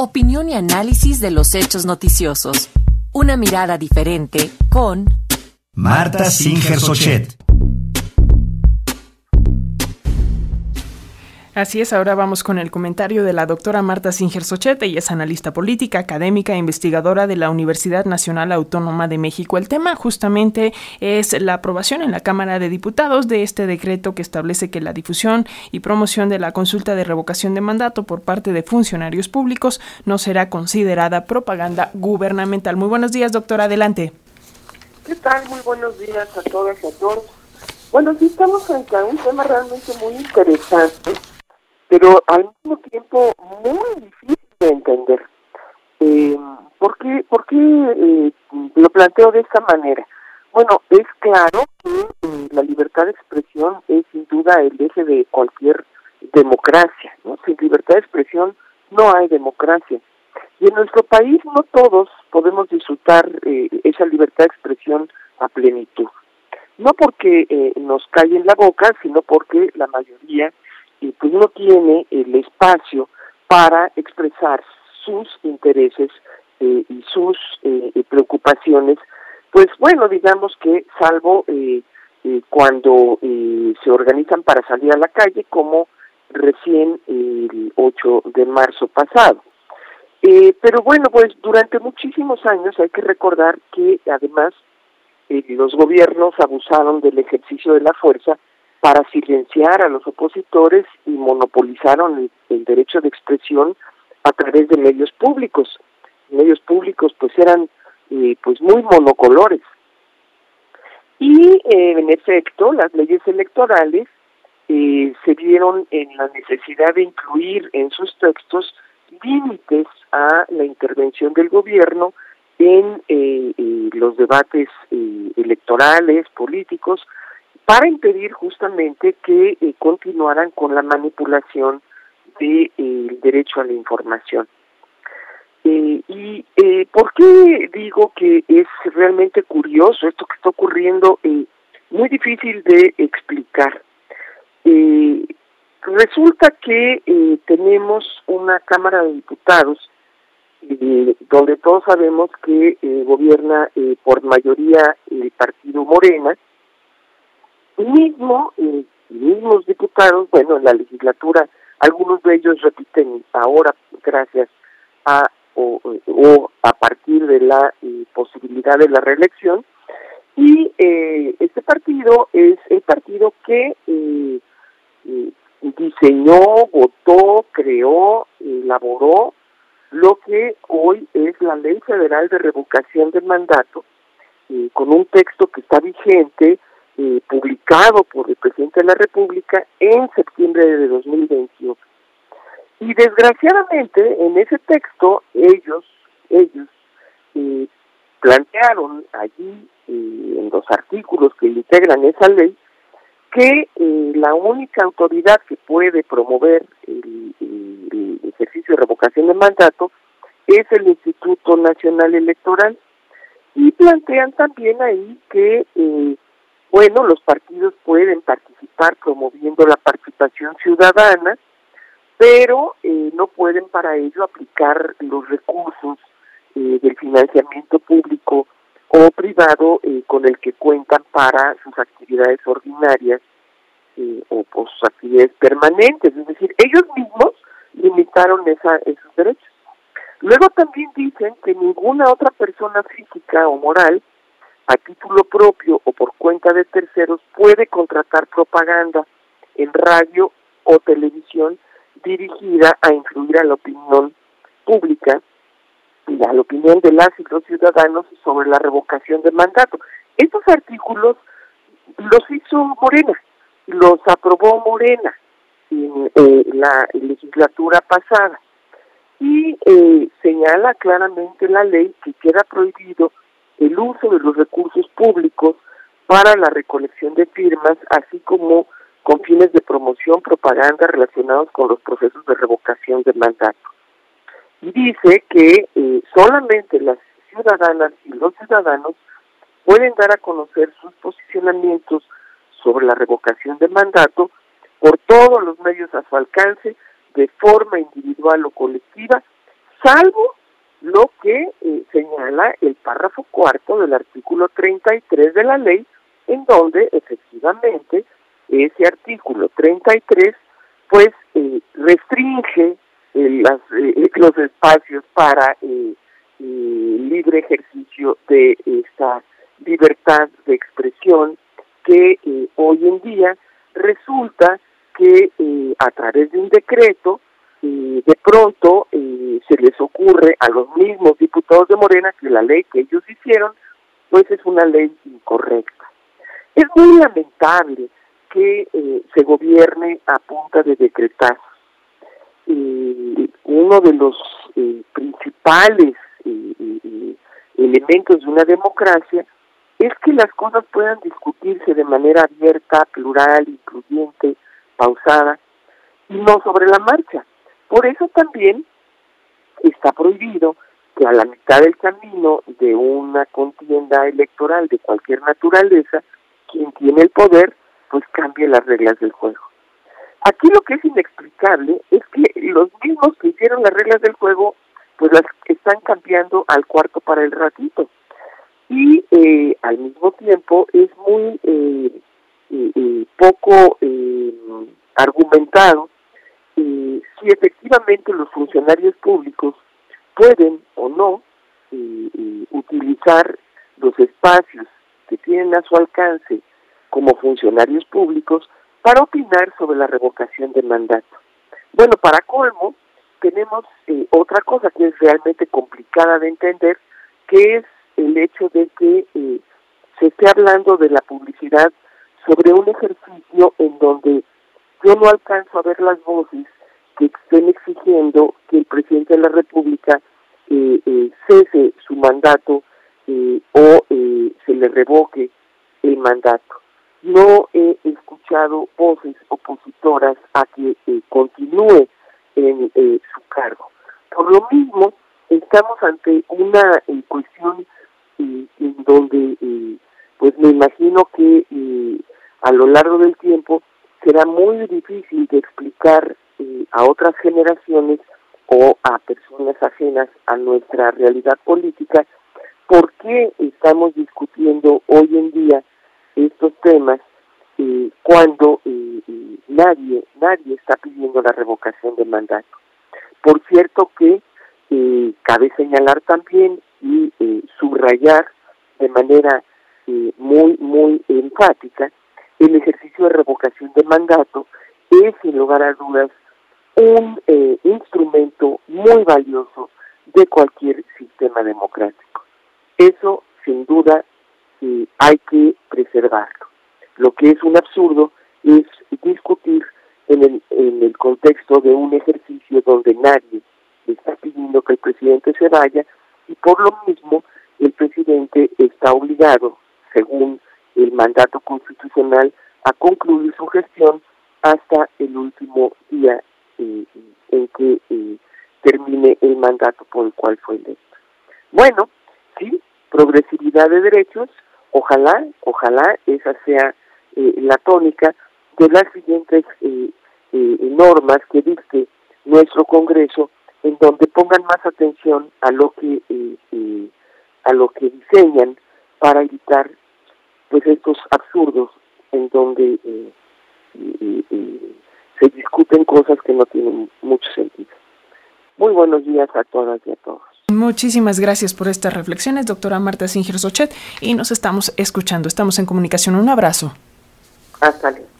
Opinión y análisis de los hechos noticiosos. Una mirada diferente con Marta Singer Sochet. Así es, ahora vamos con el comentario de la doctora Marta Singer Sochete, ella es analista política, académica e investigadora de la Universidad Nacional Autónoma de México. El tema justamente es la aprobación en la Cámara de Diputados de este decreto que establece que la difusión y promoción de la consulta de revocación de mandato por parte de funcionarios públicos no será considerada propaganda gubernamental. Muy buenos días, doctora, adelante. ¿Qué tal? Muy buenos días a todas y a todos. Bueno, sí estamos frente a un tema realmente muy interesante pero al mismo tiempo muy difícil de entender. Eh, ¿Por qué, eh, lo planteo de esta manera? Bueno, es claro que eh, la libertad de expresión es sin duda el eje de cualquier democracia. ¿no? Sin libertad de expresión no hay democracia. Y en nuestro país no todos podemos disfrutar eh, esa libertad de expresión a plenitud. No porque eh, nos cae en la boca, sino porque la mayoría y pues no tiene el espacio para expresar sus intereses eh, y sus eh, preocupaciones, pues bueno, digamos que salvo eh, cuando se organizan para salir a la calle, como recién el 8 de marzo pasado. pero bueno, pues durante muchísimos años hay que recordar que además los gobiernos abusaron del ejercicio de la fuerza para silenciar a los opositores y monopolizaron el, derecho de expresión a través de medios públicos. Medios públicos pues eran eh, pues muy monocolores. Y eh, en efecto, las leyes electorales eh, se vieron en la necesidad de incluir en sus textos límites a la intervención del gobierno en los debates electorales, políticos, para impedir justamente que eh, continuaran con la manipulación del de, derecho a la información. Eh, ¿Y eh, por qué digo que es realmente curioso esto que está ocurriendo? muy difícil de explicar. resulta que tenemos una Cámara de Diputados donde todos sabemos que gobierna por mayoría el partido Morena, mismo, eh, mismos diputados, bueno, en la legislatura, algunos de ellos repiten ahora, gracias a o, o a partir de la eh, posibilidad de la reelección, y eh, este partido es el partido que eh, eh, diseñó, votó, creó, elaboró lo que hoy es la Ley Federal de Revocación del Mandato, con un texto que está vigente, eh, publicado por el presidente de la República en septiembre de 2021. Y desgraciadamente en ese texto ellos, ellos eh, plantearon allí eh, en los artículos que integran esa ley que la única autoridad que puede promover el, ejercicio de revocación de mandato es el Instituto Nacional Electoral y plantean también ahí que bueno, los partidos pueden participar promoviendo la participación ciudadana, pero eh, no pueden para ello aplicar los recursos eh, del financiamiento público o privado eh, con el que cuentan para sus actividades ordinarias o por sus actividades permanentes. Es decir, ellos mismos limitaron esa, esos derechos. Luego también dicen que ninguna otra persona física o moral a título propio o por cuenta de terceros puede contratar propaganda en radio o televisión dirigida a influir a la opinión pública y a la opinión de las y los ciudadanos sobre la revocación del mandato. Estos artículos los hizo Morena, los aprobó Morena en eh, la legislatura pasada y eh, señala claramente la ley que queda prohibido el uso de los recursos públicos para la recolección de firmas, así como con fines de promoción, propaganda relacionados con los procesos de revocación de mandato. Y dice que eh, solamente las ciudadanas y los ciudadanos pueden dar a conocer sus posicionamientos sobre la revocación de mandato por todos los medios a su alcance, de forma individual o colectiva, salvo lo que eh, señala el párrafo cuarto del artículo 33 de la ley, en donde efectivamente ese artículo 33 pues eh, restringe eh, las, los espacios para libre ejercicio de esta libertad de expresión que hoy en día resulta que a través de un decreto de pronto eh, se les ocurre a los mismos diputados de Morena que la ley que ellos hicieron, pues es una ley incorrecta. Es muy lamentable que eh, se gobierne a punta de decretazos. uno de los eh, principales elementos de una democracia es que las cosas puedan discutirse de manera abierta, plural, incluyente, pausada, y no sobre la marcha. Por eso también está prohibido que a la mitad del camino de una contienda electoral de cualquier naturaleza, quien tiene el poder, pues cambie las reglas del juego. Aquí lo que es inexplicable es que los mismos que hicieron las reglas del juego, pues las están cambiando al cuarto para el ratito. Y eh, al mismo tiempo es muy eh, eh, poco argumentado si efectivamente los funcionarios públicos pueden o no utilizar los espacios que tienen a su alcance como funcionarios públicos para opinar sobre la revocación del mandato. Bueno, para colmo, tenemos eh, otra cosa que es realmente complicada de entender, que es el hecho de que eh, se esté hablando de la publicidad sobre un ejercicio en donde yo no alcanzo a ver las voces que estén exigiendo que el presidente de la República eh, eh, cese su mandato eh, o se le revoque el mandato. No he escuchado voces opositoras a que continúe en su cargo. Por lo mismo, estamos ante una cuestión en donde, pues me imagino que a lo largo del tiempo será muy difícil de explicar eh, a otras generaciones o a personas ajenas a nuestra realidad política por qué estamos discutiendo hoy en día estos temas eh, cuando eh, nadie nadie está pidiendo la revocación del mandato. Por cierto que cabe señalar también y subrayar de manera muy muy enfática el ejercicio de revocación de mandato es sin lugar a dudas un eh, instrumento muy valioso de cualquier sistema democrático. Eso, sin duda, eh, hay que preservarlo. Lo que es un absurdo es discutir en el, en el contexto de un ejercicio donde nadie está pidiendo que el presidente se vaya y por lo mismo el presidente está obligado, según el mandato constitucional, a concluir su gestión hasta el último día eh, en que eh, termine el mandato por el cual fue electo. Bueno, sí, progresividad de derechos, ojalá, ojalá esa sea eh, la tónica de las siguientes normas que dicte nuestro Congreso, en donde pongan más atención a lo que a lo que diseñan para evitar pues estos absurdos en donde se discuten cosas que no tienen mucho sentido. Muy buenos días a todas y a todos. Muchísimas gracias por estas reflexiones, doctora Marta Singer Sochet, y nos estamos escuchando. Estamos en comunicación. Un abrazo. Hasta luego.